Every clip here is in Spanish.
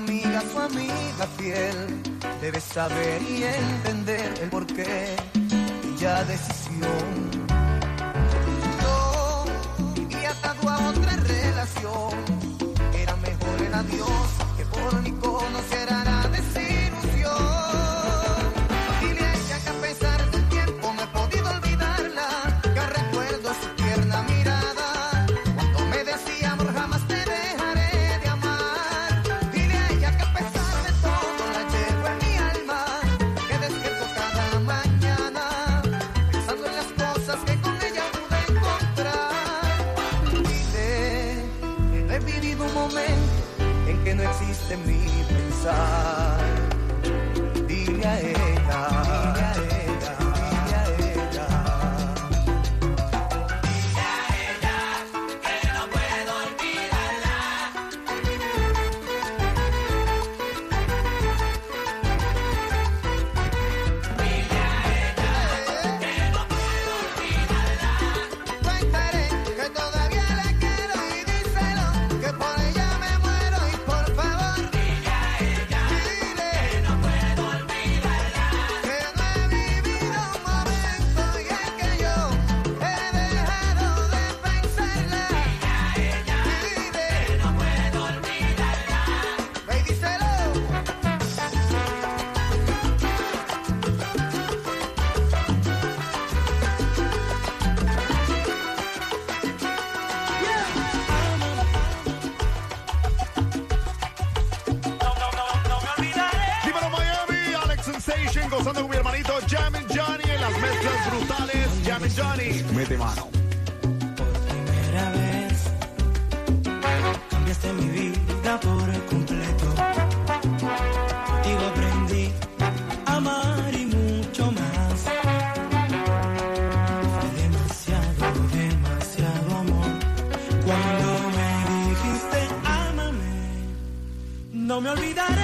amiga, su amiga fiel. Debes saber y entender el porqué de ya decisión. Yo y atado a otra relación. Era mejor el adiós que por mi conocer Station, gozando con mi hermanito Jam Johnny en las mezclas brutales. Jam Johnny. Mete mano. Por primera vez cambiaste mi vida por completo. Contigo aprendí a amar y mucho más. Fue demasiado, demasiado amor. Cuando me dijiste amame, no me olvidaré.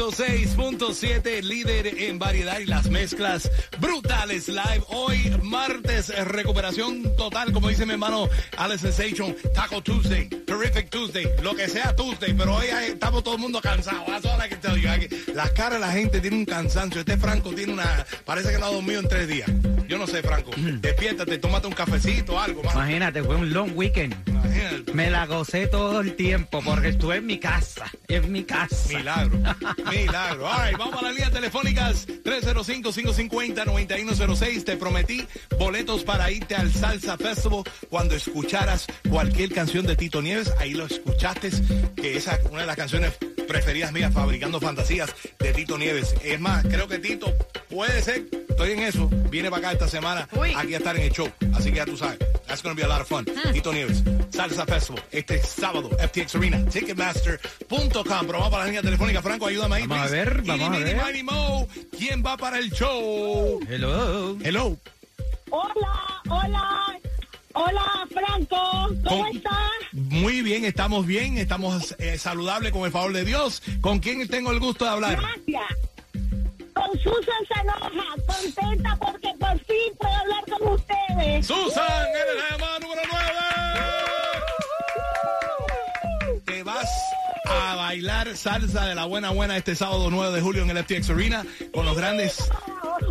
Sol 106.7, líder en variedad y las mezclas brutales live. Hoy, martes, recuperación total, como dice mi hermano Alex Sensation, Taco Tuesday, Terrific Tuesday, lo que sea Tuesday, pero hoy estamos todo el mundo cansado. Las caras de la gente tiene un cansancio. Este Franco tiene una. Parece que no ha dormido en tres días. Yo no sé, Franco. Despiértate, tómate un cafecito, algo. mano. Imagínate, fue un long weekend. Imagínate. Me la gocé todo el tiempo porque estuve en mi casa. En mi casa. Milagro, milagro. All right, vamos a las líneas telefónicas 305-550-9106. Te prometí boletos para irte al Salsa Festival cuando escucharas cualquier canción de Tito Nieves. Ahí lo escuchaste, que esa es una de las canciones preferidas mías, Fabricando Fantasías, de Tito Nieves. Es más, creo que Tito puede ser, estoy en eso, viene para acá esta semana Uy. aquí a estar en el show. Así que ya tú sabes, that's gonna be a lot of fun. Tito Nieves, Salsa Festival, este sábado, FTX Arena, Ticketmaster.com. Pero vamos para la línea telefónica, Franco, ayúdame ahí. Vamos a ver, vamos a ver. mo. ¿Quién va para el show? Hello. Hello. Hola, hola, hola Franco, ¿cómo Con- estás? Muy bien, estamos bien, estamos eh, saludables con el favor de Dios. ¿Con quién tengo el gusto de hablar? Gracias. Con Susan Sanoja, contenta porque por fin puedo hablar con ustedes. Susan, eres la llamada número 9. Bailar salsa de la buena buena este sábado 9 de julio en el FTX Arena con los grandes,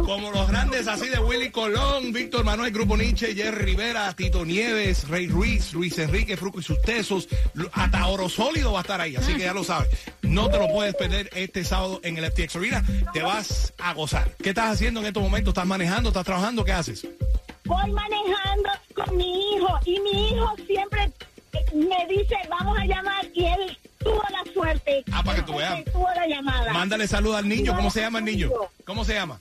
como los grandes así de Willy Colón, Víctor Manuel, Grupo Nietzsche, Jerry Rivera, Tito Nieves, Rey Ruiz, Luis Enrique, Fruco y sus tesos, hasta Oro Sólido va a estar ahí, así que ya lo sabes. No te lo puedes perder este sábado en el FTX Arena, te vas a gozar. ¿Qué estás haciendo en estos momentos? ¿Estás manejando? ¿Estás trabajando? ¿Qué haces? Voy manejando con mi hijo y mi hijo siempre me dice, vamos a llamar y él tuvo la suerte. Ah, para que tú veas. Tuvo la llamada. Mándale salud al niño. ¿Cómo se llama el niño? ¿Cómo se llama?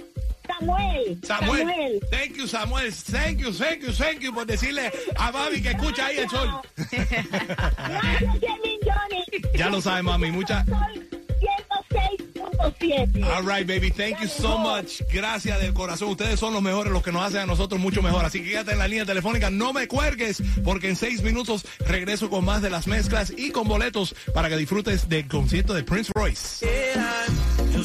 Samuel. Samuel. Thank you, Samuel. Thank you, thank you, thank you por decirle a Babi que escucha ahí el sol. Gracias, Johnny. Ya lo sabe, mami. Mucha. Soy 106.7. All right, baby. Thank you so much. Gracias del corazón. Ustedes son los mejores, los que nos hacen a nosotros mucho mejor. Así que quédate en la línea telefónica. No me cuelgues, porque en seis minutos regreso con más de las mezclas y con boletos para que disfrutes del concierto de Prince Royce. Yo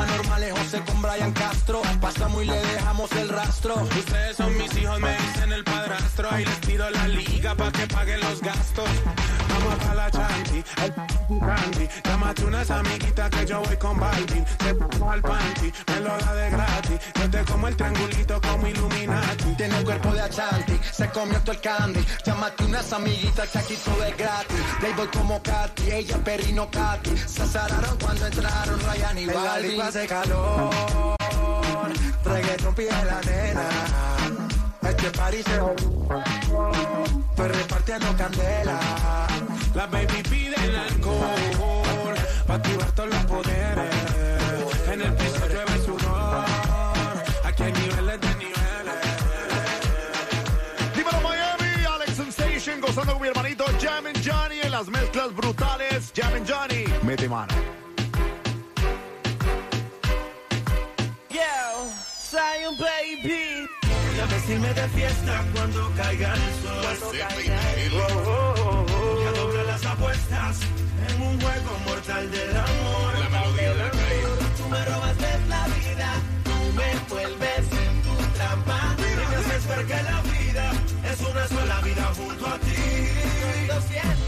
anormales, José con Brian Castro. Pasamos y le dejamos el rastro. Ustedes son mis hijos, me dicen el padrastro. Ahí les pido la liga para que paguen los gastos. Vamos a la chanti, el candy. Llámate unas amiguitas que yo voy con Balvin. Te pongo al panty, me lo da de gratis. Yo te como el triangulito como Illuminati. Tiene un cuerpo de Achanti, se comió todo el candy. Llámate unas amiguitas que aquí todo es gratis. Playboy como Katy, ella perrino Katy. Se azararon cuando entraron Ryan y Balvin. hace calor, reggaeton pide la nena. Este party se Estoy repartiendo candela. La baby pide el alcohol para activar todos los poderes. En el piso llueve sudor. Aquí hay niveles de niveles. Dímelo Miami, Alex Sensation, gozando con mi hermanito Jam and Johnny en las mezclas brutales. Jam and Johnny, mete mano. Vestirme de fiesta cuando caiga el sol. Cuando caiga el sol. Oh, oh, oh. Y a doblar las apuestas en un juego mortal del amor. La melodía de la Tú me robas la vida, tú me vuelves en tu trampa. Y me haces ver que la vida es una sola vida junto a ti. Lo siento,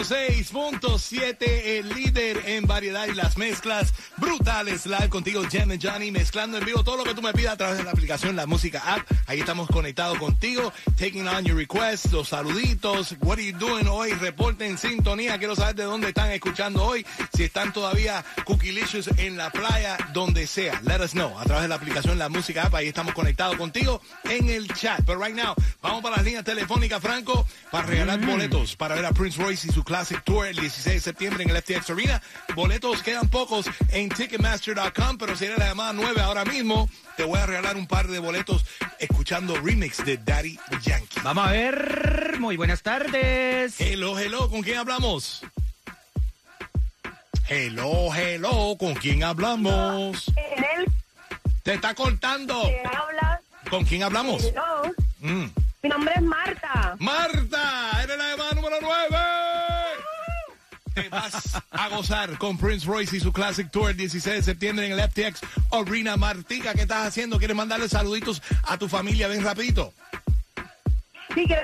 106.7, el líder en variedad y las mezclas brutales. Live contigo, Jem and Johnny, mezclando en vivo todo lo que tú me pidas a través de la aplicación La Música App. Ahí estamos conectados contigo, taking on your requests, los saluditos. What are you doing hoy? Reporte en sintonía. Quiero saber de dónde están escuchando hoy. Si están todavía Cookilicious en la playa, donde sea. Let us know a través de la aplicación La Música App. Ahí estamos conectados contigo en el chat. Pero right now, vamos para las líneas telefónicas, Franco, para regalar boletos para ver a Prince Royce y su Classic Tour el 16 de septiembre en el FTX Arena. Boletos quedan pocos en Ticketmaster.com, pero si eres la llamada 9 ahora mismo, te voy a regalar un par de boletos escuchando remix de Daddy Yankee. Vamos a ver. Muy buenas tardes. Hello, hello, ¿con quién hablamos? Hello, hello, ¿con quién hablamos? El Te está cortando. ¿Con quién hablamos? Hello. Mm. Mi nombre es Marta. Marta, eres la llamada número 9. Te vas a gozar con Prince Royce y su Classic Tour el 16 de septiembre en el FTX Arena. Martica, ¿qué estás haciendo? ¿Quieres mandarle saluditos a tu familia? Ven rapidito. Sí, que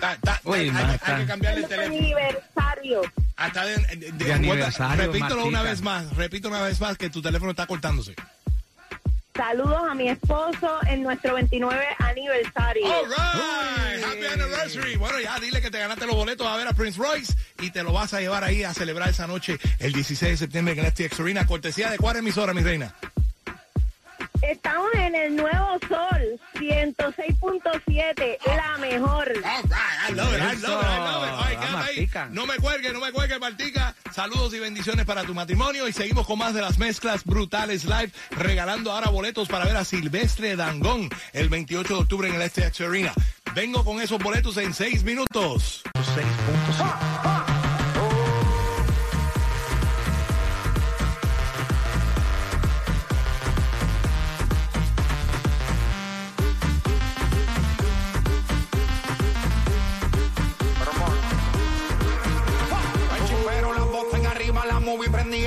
Ta- ta- Uy, hay, que cambiarle el teléfono. aniversario. Hasta de, de- de- De aniversario, repítelo una vez más. Repito una vez más que tu teléfono está cortándose. Saludos a mi esposo en nuestro 29 aniversario. All right. Happy anniversary. Bueno, ya dile que te ganaste los boletos a ver a Prince Royce y te lo vas a llevar ahí a celebrar esa noche el 16 de septiembre en FTX Arena. Cortesía de cuál emisora, mi reina. Estamos en el Nuevo Sol 106.7, la mejor. All right, I love it, I love it, I love it. All right, Eso, quédate ahí. Martica. No me cuelgue, no me cuelgue, Martica. Saludos y bendiciones para tu matrimonio. Y seguimos con más de las mezclas brutales live, regalando ahora boletos para ver a Silvestre Dangón el 28 de octubre en el FTX Arena. Vengo con esos boletos en seis minutos. 6.7.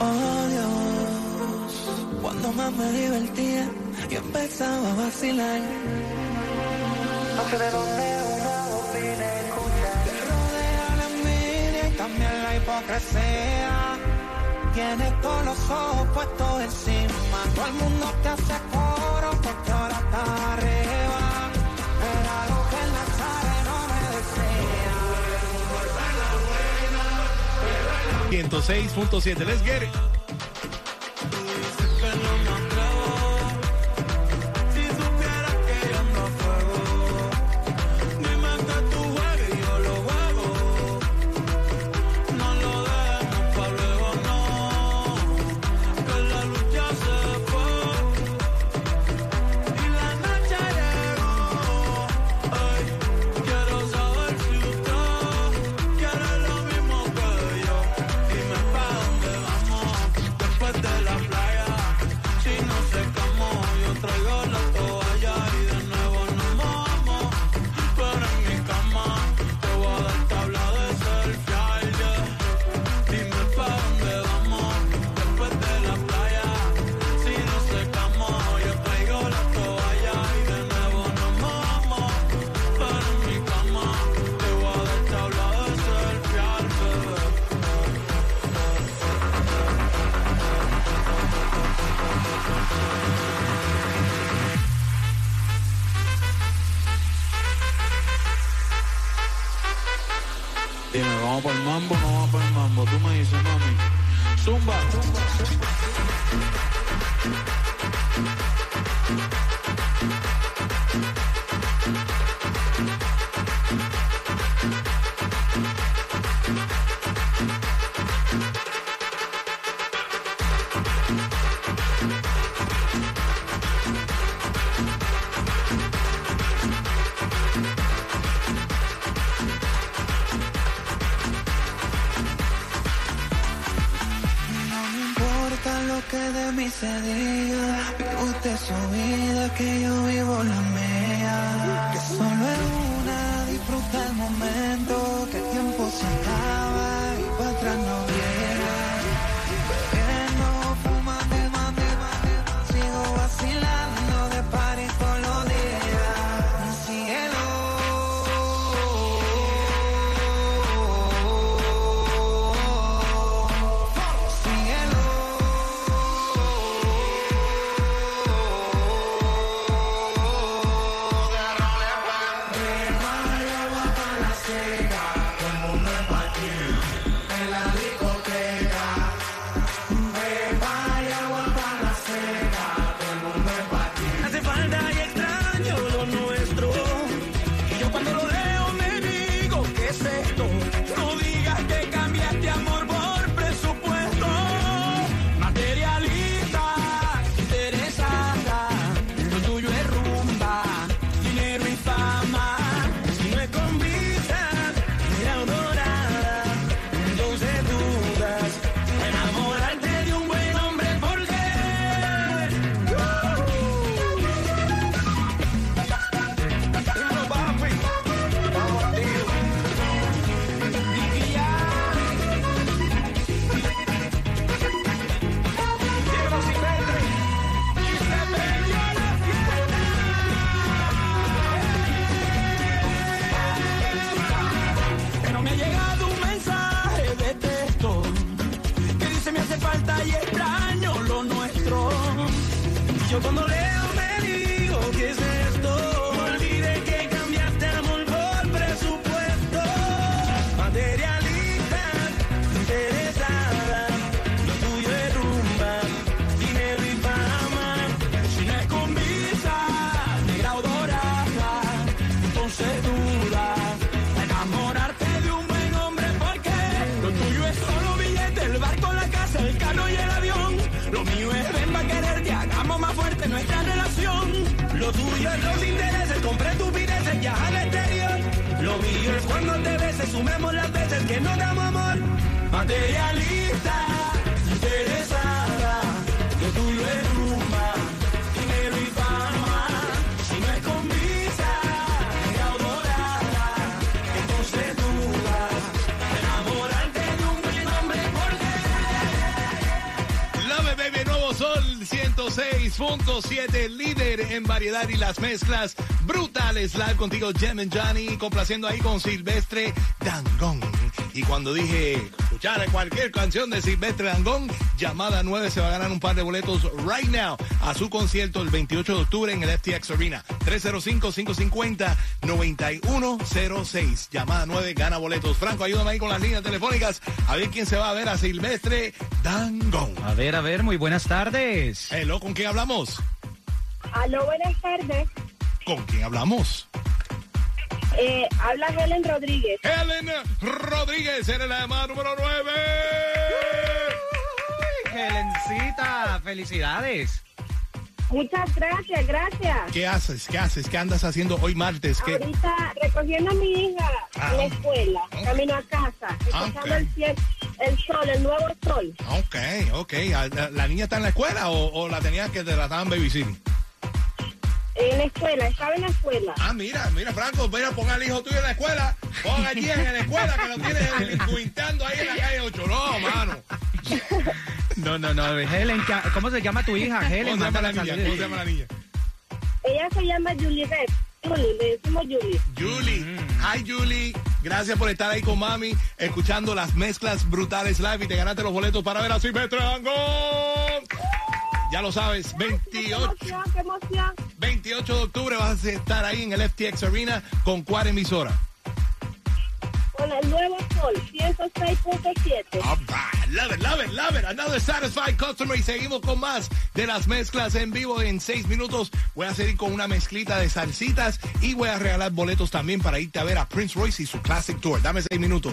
Oh Dios, cuando más me divertía, yo empezaba a vacilar. No sé de dónde una opina escucha. Te rodea la envidia y también la hipocresía. Tienes todos los ojos puestos encima. Todo el mundo te hace coro porque ahora estás 106.7. Let's get it. 106.7, líder en variedad y las mezclas brutales. Live contigo, Jem and Johnny, complaciendo ahí con Silvestre Dangón. Y cuando dije escuchar cualquier canción de Silvestre Dangón, llamada 9 se va a ganar un par de boletos right now a su concierto el 28 de octubre en el FTX Arena. 305-550-9106. Llamada 9 gana boletos. Franco, ayúdame ahí con las líneas telefónicas a ver quién se va a ver a Silvestre Dangón. A ver, a ver, muy buenas tardes. Hello, ¿con quién hablamos? Aló, buenas tardes. ¿Con quién hablamos? Eh, habla Helen Rodríguez. Helen Rodríguez en la llamada número 9. Helencita, felicidades. Muchas gracias, gracias. ¿Qué haces? ¿Qué haces? ¿Qué andas haciendo hoy martes? ¿Qué? Ahorita recogiendo a mi hija Ah, en la escuela, ok. camino a casa, escuchando ok. el, ciel- el sol, el nuevo sol. Ok, ok. Ah, ¿La, la niña está en la escuela o, o la tenías que te la estaban babysitting? En la escuela, estaba en la escuela. Ah, mira, mira, Franco, mira, ponga al hijo tuyo en la escuela. Ponga allí en la escuela que lo tienes cuintando ahí en la calle 8. No, mano. No, no, no. Helen, ¿qué- ¿cómo se llama tu hija? Helen, ¿Cómo se llama la niña? ¿Cómo se llama la niña? Ella se llama Julie Red. Julie, le decimos Julie. Julie. Hi, Julie. Gracias por estar ahí con mami, escuchando las mezclas brutales live y te ganaste los boletos para ver a Silvestre Dangón. Ya lo sabes, ¡Qué 28, emoción, qué emoción! 28 de octubre vas a estar ahí en el FTX Arena con cuál emisora. con el nuevo Sol 106.7. All right, love it, love it, love it. Another satisfied customer. Y seguimos con más de las mezclas en vivo en seis minutos. Voy a seguir con una mezclita de salsitas y voy a regalar boletos también para irte a ver a Prince Royce y su Classic Tour. Dame seis minutos.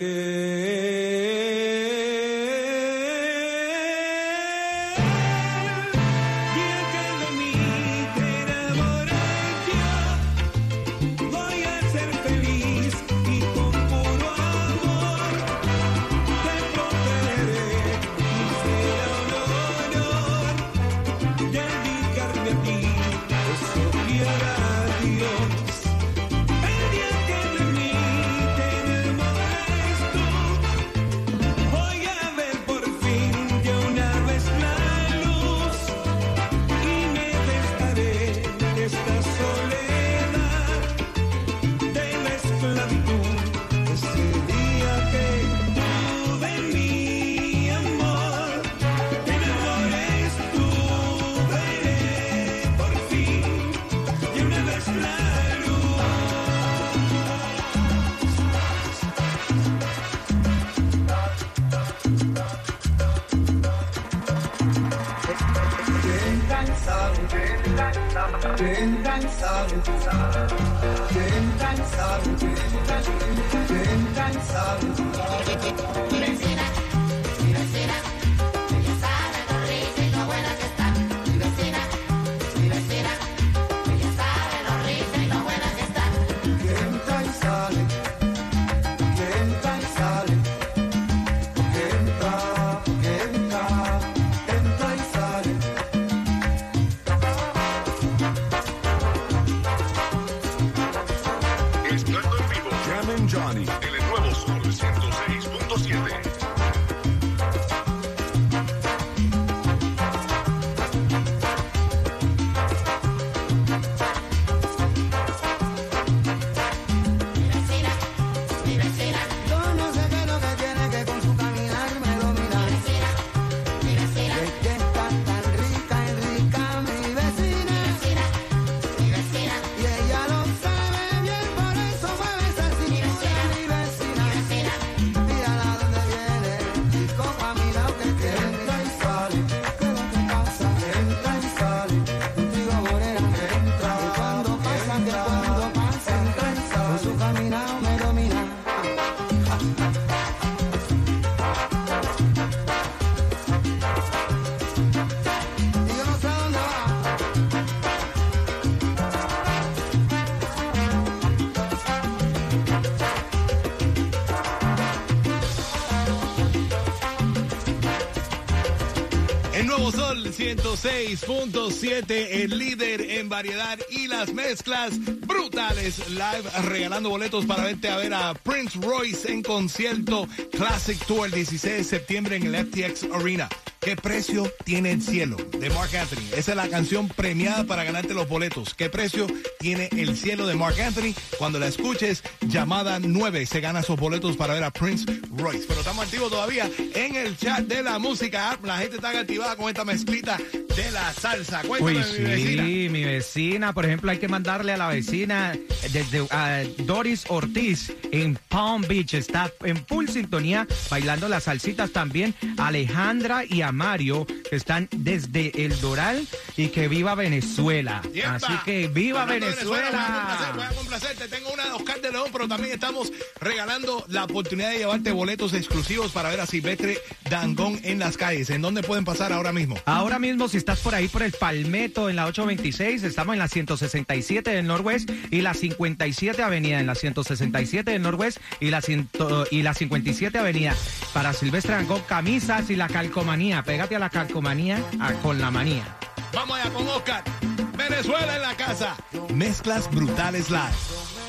Mira 106.7, el líder en variedad y las mezclas brutales. Live regalando boletos para verte a ver a Prince Royce en concierto Classic Tour el 16 de septiembre en el FTX Arena. ¿Qué precio tiene el cielo? De Mark Anthony. Esa es la canción premiada para ganarte los boletos. ¿Qué precio tiene el cielo de Mark Anthony? Cuando la escuches, llamada 9, se gana esos boletos para ver a Prince Royce. Pero estamos activos todavía en el chat de la música. La gente está activada con esta mezclita de la salsa. Cuéntame, Uy, mi vecina. sí, mi vecina. Por ejemplo, hay que mandarle a la vecina desde a Doris Ortiz en Palm Beach. Está en full sintonía bailando las salsitas también. Alejandra y a Mario que están desde El Doral y que viva Venezuela. ¡Yepa! Así que viva Hablando Venezuela. Voy a complacerte. Tengo una de Oscar de León, pero también estamos regalando la oportunidad de llevarte boletos exclusivos para ver a Silvestre Dangón en las calles. ¿En dónde pueden pasar ahora mismo? Ahora mismo, si estás por ahí por el Palmetto en la 826, estamos en la 167 del Norwest y la 57 Avenida en la 167 del Norwest y la, ciento- y la 57 Avenida. Para Silvestre Dangón, camisas y la calcomanía. Pégate a la calcomanía a- con la manía. Vamos allá con Oscar. Venezuela en la casa. Mezclas brutales live.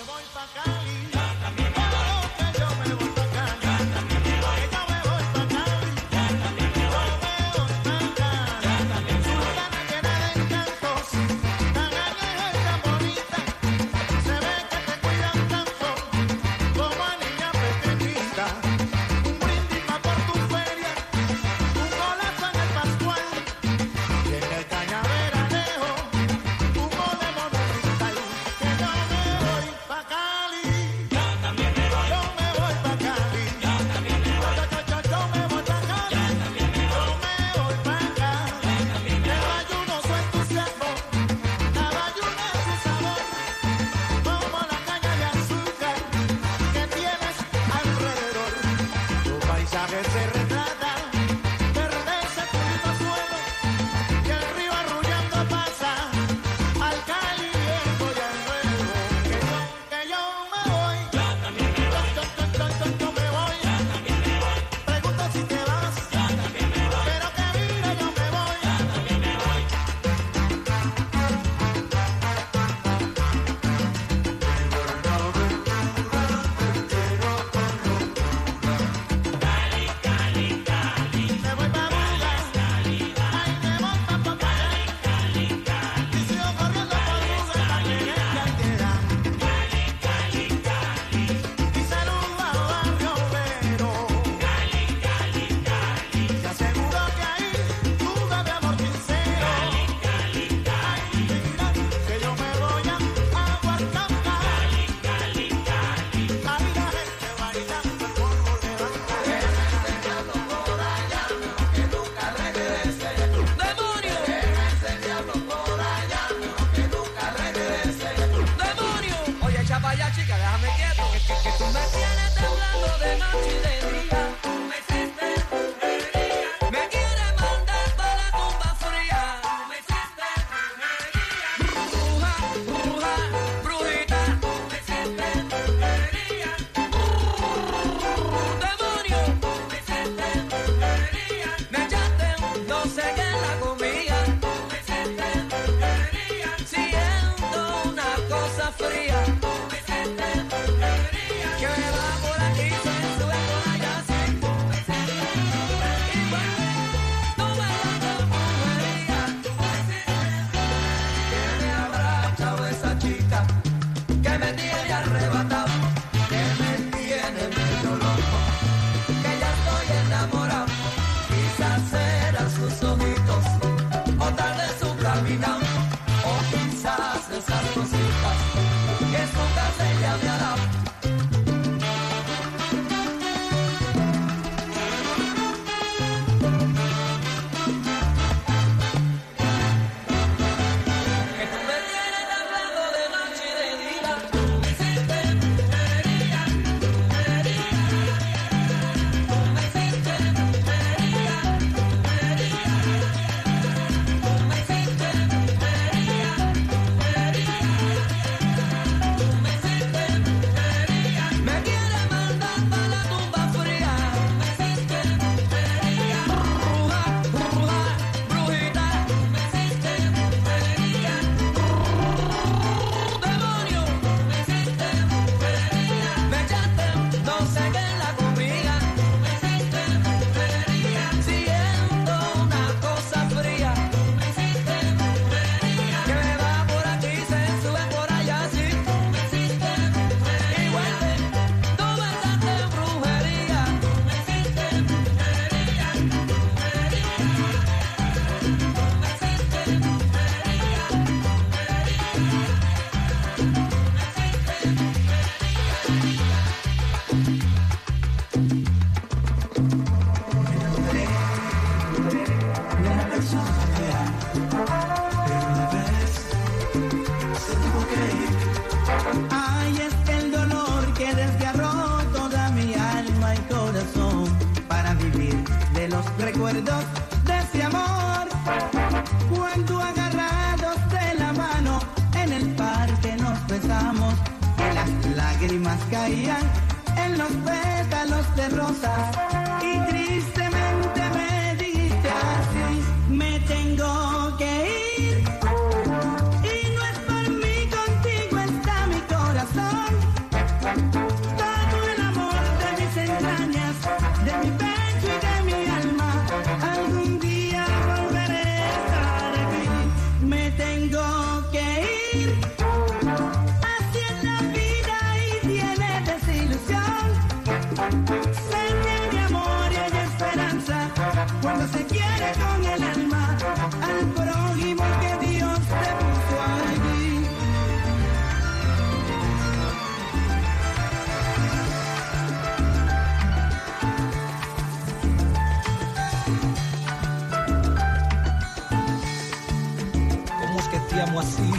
te amo así,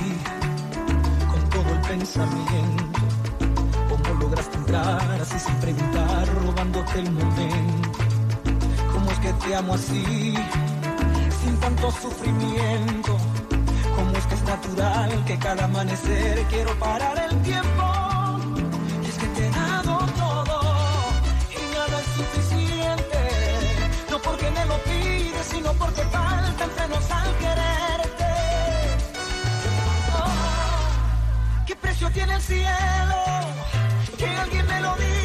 con todo el pensamiento. ¿Cómo lograste entrar así sin preguntar, robándote el momento? ¿Cómo es que te amo así, sin tanto sufrimiento? ¿Cómo es que es natural que cada amanecer quiero parar el tiempo? Y es que te he dado todo y nada es suficiente, no porque me lo pides, sino porque falta en el cielo, que alguien me lo diga.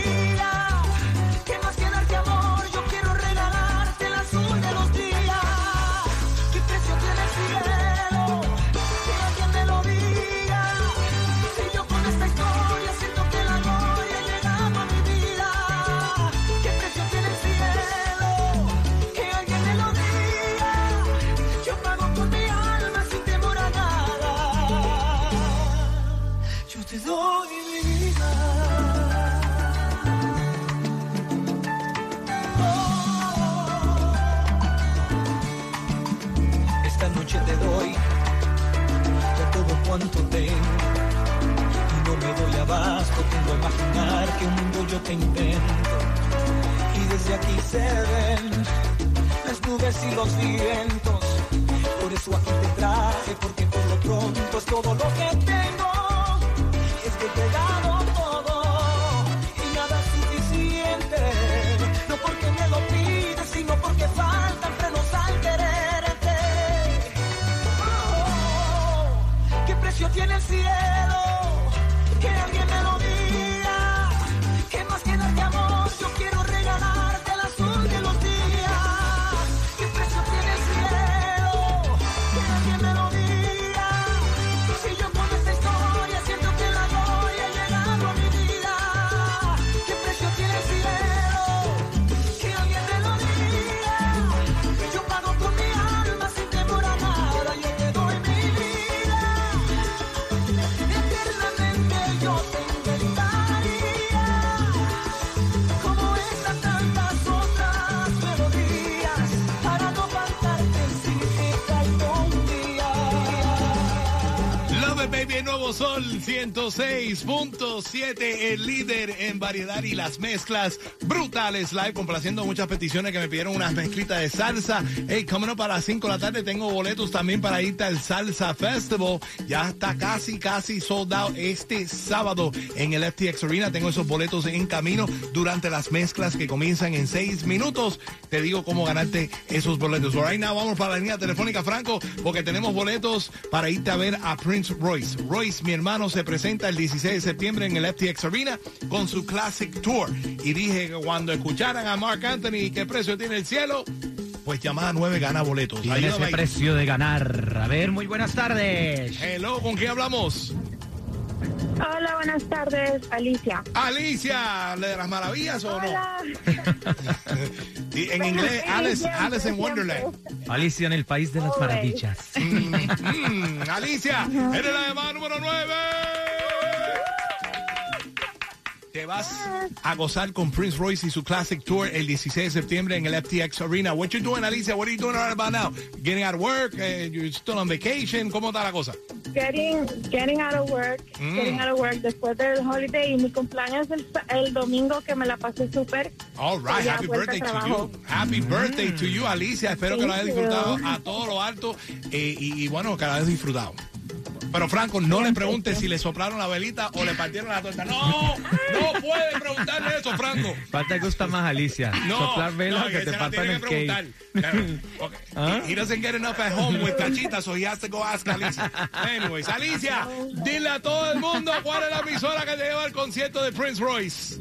Ceden las nubes y los vientos. Por eso aquí te traje, porque por lo pronto es todo lo que tengo. Y es que te he dado todo y nada es suficiente. No porque me lo pides, sino porque faltan frenos al quererte. Oh, ¿Qué precio tiene el cielo? Sol 106.7, el líder en variedad y las mezclas brutales live, complaciendo muchas peticiones que me pidieron unas mezclitas de salsa. Hey, coming up a las 5 de la tarde, tengo boletos también para irte al Salsa Festival. Ya está casi, casi sold out este sábado en el FTX Arena. Tengo esos boletos en camino durante las mezclas que comienzan en 6 minutos. Te digo cómo ganarte esos boletos. Right now, vamos para la línea telefónica, Franco, porque tenemos boletos para irte a ver a Prince Royce. Royce, mi hermano, se presenta el 16 de septiembre en el FTX Arena con su Classic Tour. Y dije que cuando escucharan a Mark Anthony qué precio tiene el cielo, pues llamada 9 gana boletos. Tiene Ayúdame ese ahí. precio de ganar. A ver, muy buenas tardes. Hello, ¿con quién hablamos? Hola, buenas tardes, Alicia. Alicia, ¿la de las maravillas o no? Hola. Y en inglés, Alice, Alice in Wonderland. Alicia en el país de las maravillas. Mm, Alicia, eres la llamada número 9. Te vas a gozar con Prince Royce y su Classic Tour el 16 de septiembre en el FTX Arena. What you doing, Alicia? What are you doing right about now? Getting out of work? Uh, you're still on vacation? ¿Cómo está la cosa? Getting, getting out of work, Mm. getting out of work después del holiday y mi cumpleaños el, el domingo que me la pasé súper. All right, happy birthday to you. Happy birthday to you, Alicia. Espero que lo hayas you. disfrutado a todo lo alto eh, y, y bueno, que lo hayas disfrutado. Pero Franco, no le preguntes si le soplaron la velita o le partieron la torta. No, no puede preguntarle eso, Franco. ¿Cuál te gusta más, Alicia? No, ¿Soplar velas no, que te partan el cake? Okay. ¿Ah? He, he doesn't get enough at home with Cachita, so he has to go ask Alicia. Anyways, Alicia, dile a todo el mundo cuál es la emisora que te lleva al concierto de Prince Royce.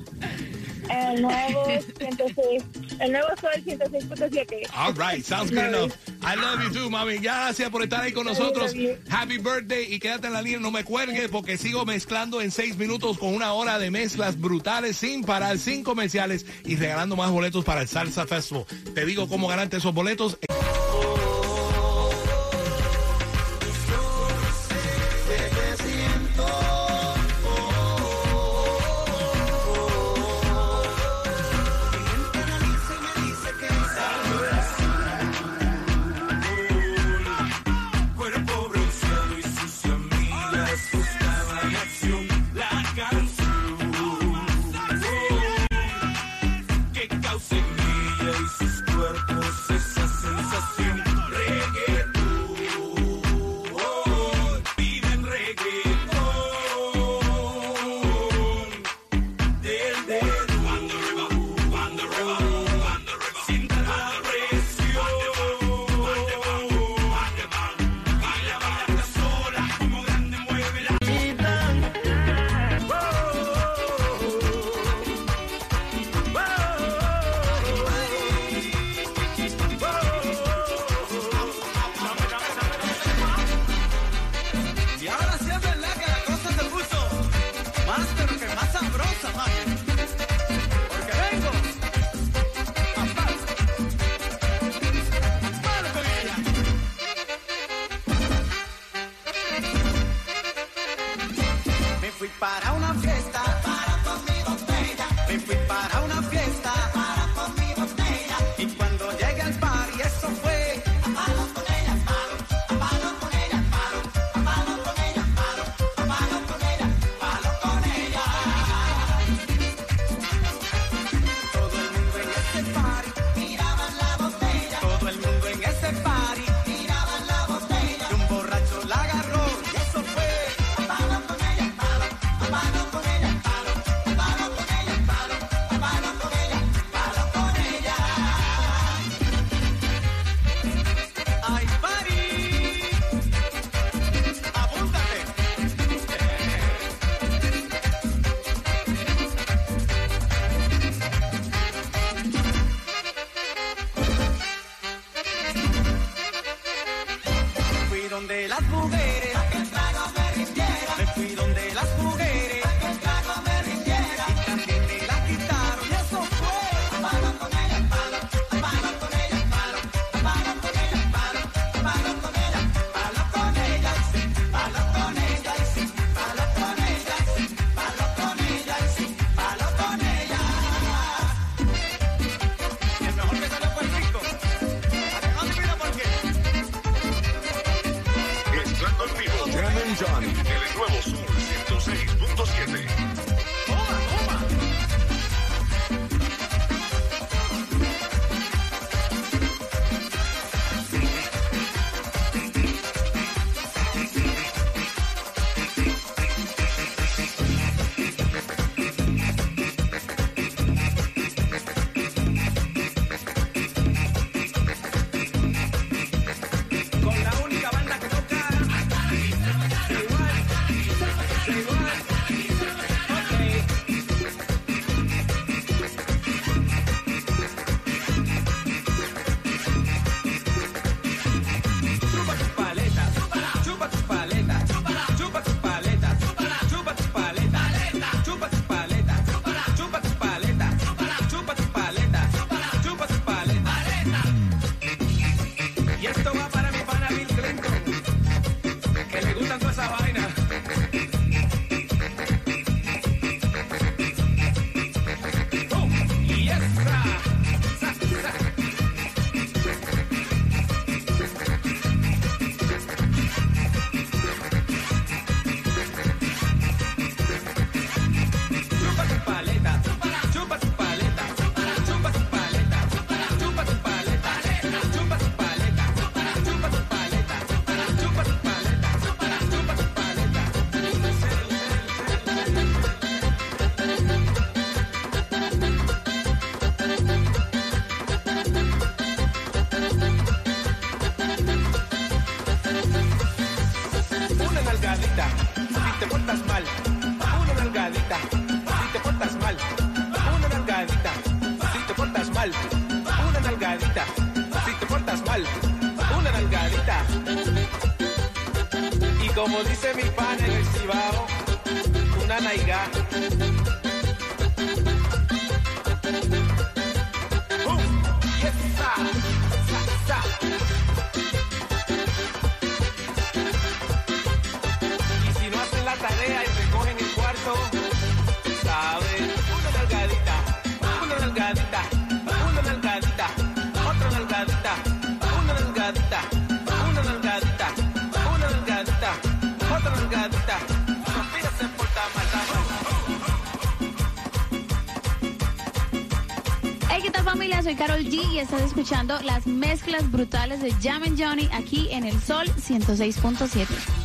El nuevo 106, el nuevo Sol 106.7. All right, sounds good enough. I love you too, mami. Gracias por estar ahí con nosotros. Happy birthday y quédate en la línea, no me cuelgues porque sigo mezclando en seis minutos con una hora de mezclas brutales sin parar, sin comerciales y regalando más boletos para el Salsa Festival. Te digo cómo ganarte esos boletos. Uh. Y si no hacen la tarea y recogen el cuarto, saben, una nalgadita, una nalgadita, una nalgadita, otra nalgadita, una nalgadita, una nalgadita, una nalgadita, otra nalgadita. Soy Carol G y estás escuchando las mezclas brutales de Jam and Johnny aquí en el Sol 106.7.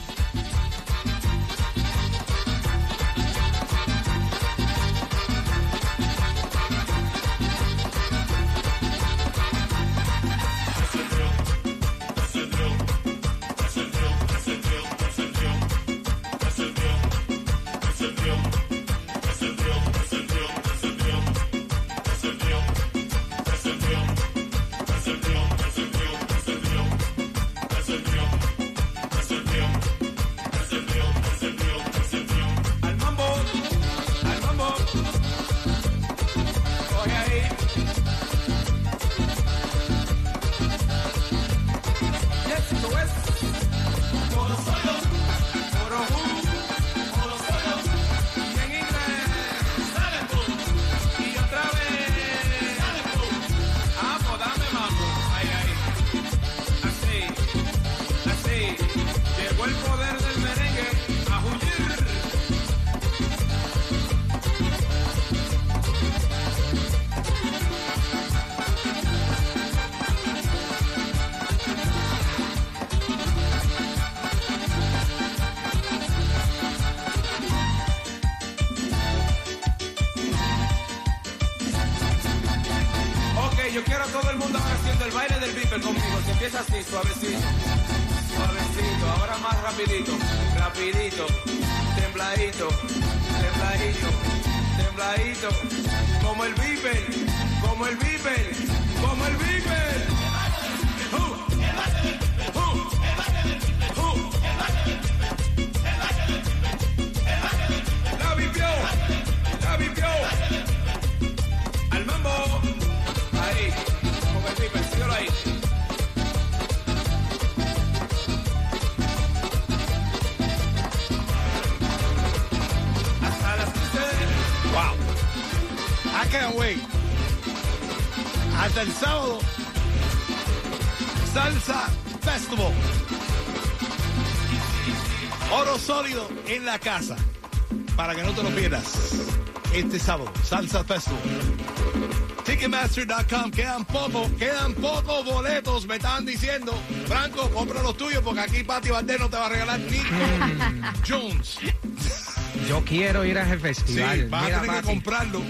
can't wait. Hasta el sábado. Salsa Festival. Oro sólido en la casa. Para que no te lo pierdas. Este sábado, Salsa Festival. Ticketmaster.com, quedan pocos, quedan pocos boletos, me estaban diciendo. Franco, compra los tuyos porque aquí Pati Valdés no te va a regalar Nico Jones. Yo quiero ir a ese Sí, festival. vas Mira, a tener que comprarlo.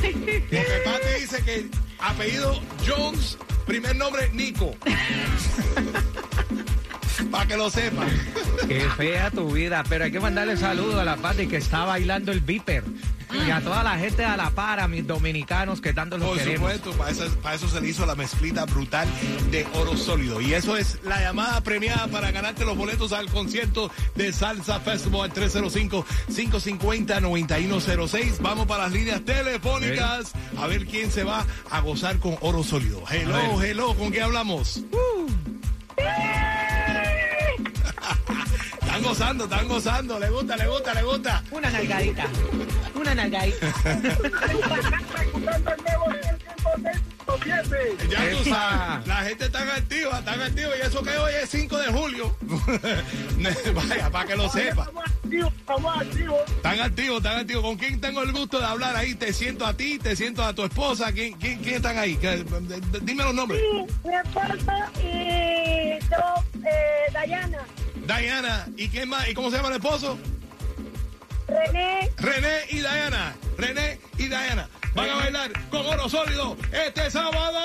Porque Pati dice que apellido Jones, primer nombre Nico. Para que lo sepan. Qué fea tu vida, pero hay que mandarle saludos a la Pati que está bailando el Viper. Y a toda la gente de la para, mis dominicanos que tanto los Por queremos. supuesto, para eso, para eso se le hizo la mezclita brutal de oro sólido. Y eso es la llamada premiada para ganarte los boletos al concierto de Salsa Festival al 305-550-9106. Vamos para las líneas telefónicas a ver quién se va a gozar con oro sólido. Hello, hello, ¿con qué hablamos? Están gozando, están gozando. Le gusta, le gusta, le gusta. Una nalgadita. Una nalgadita. Ya tú sabes, la gente está activa, está activa y eso que hoy es 5 de julio. Vaya, para que lo sepa. Están activos, están activos. ¿Con quién tengo el gusto de hablar ahí? Te siento a ti, te siento a tu esposa. ¿Quién, quién, quién están ahí? Dime los nombres. mi esposa y yo, eh, Dayana, Diana. ¿Y quién más? ¿Y cómo se llama el esposo? René, René y Diana. René y Diana. Van a bailar con oro sólido este sábado.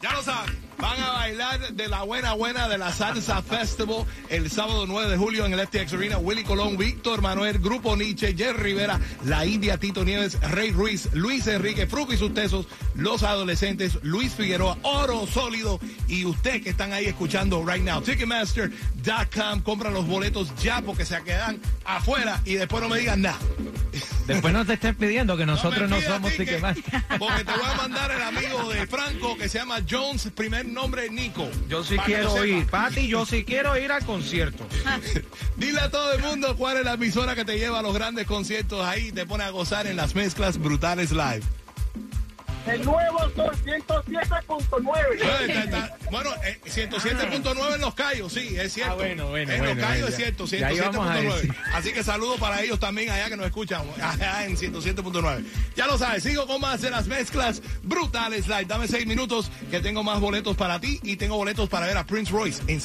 Ya lo saben. Van a bailar de la buena buena de la Salsa Festival el sábado 9 de julio en el FTX Arena. Willy Colón, Víctor Manuel, Grupo Nietzsche, Jerry Rivera, La India, Tito Nieves, Rey Ruiz, Luis Enrique, Fruco y sus tesos, Los Adolescentes, Luis Figueroa, Oro Sólido y usted que están ahí escuchando right now. Ticketmaster.com, compra los boletos ya porque se quedan afuera y después no me digan nada. Después no te estén pidiendo que nosotros no, pidas somos ticket, Ticketmaster. Porque te voy a mandar el amigo de Franco que se llama Jones, primer nombre Nico. Yo sí quiero ir, Pati, yo sí quiero ir al concierto. Dile a todo el mundo cuál es la emisora que te lleva a los grandes conciertos ahí y te pone a gozar en las mezclas brutales live. El nuevo Sol 107.9. Eh, está- está- Bueno, eh, 107.9 en Los Cayos, sí, es cierto. Ah, bueno, bueno, En bueno, Los Cayos ya- es cierto, ya ahí vamos a 107.9. decir. Así que saludos para ellos también allá que nos escuchan, allá en 107.9. Ya lo sabes, sigo con más de las mezclas brutales live. Dame seis minutos que tengo más boletos para ti y tengo boletos para ver a Prince Royce en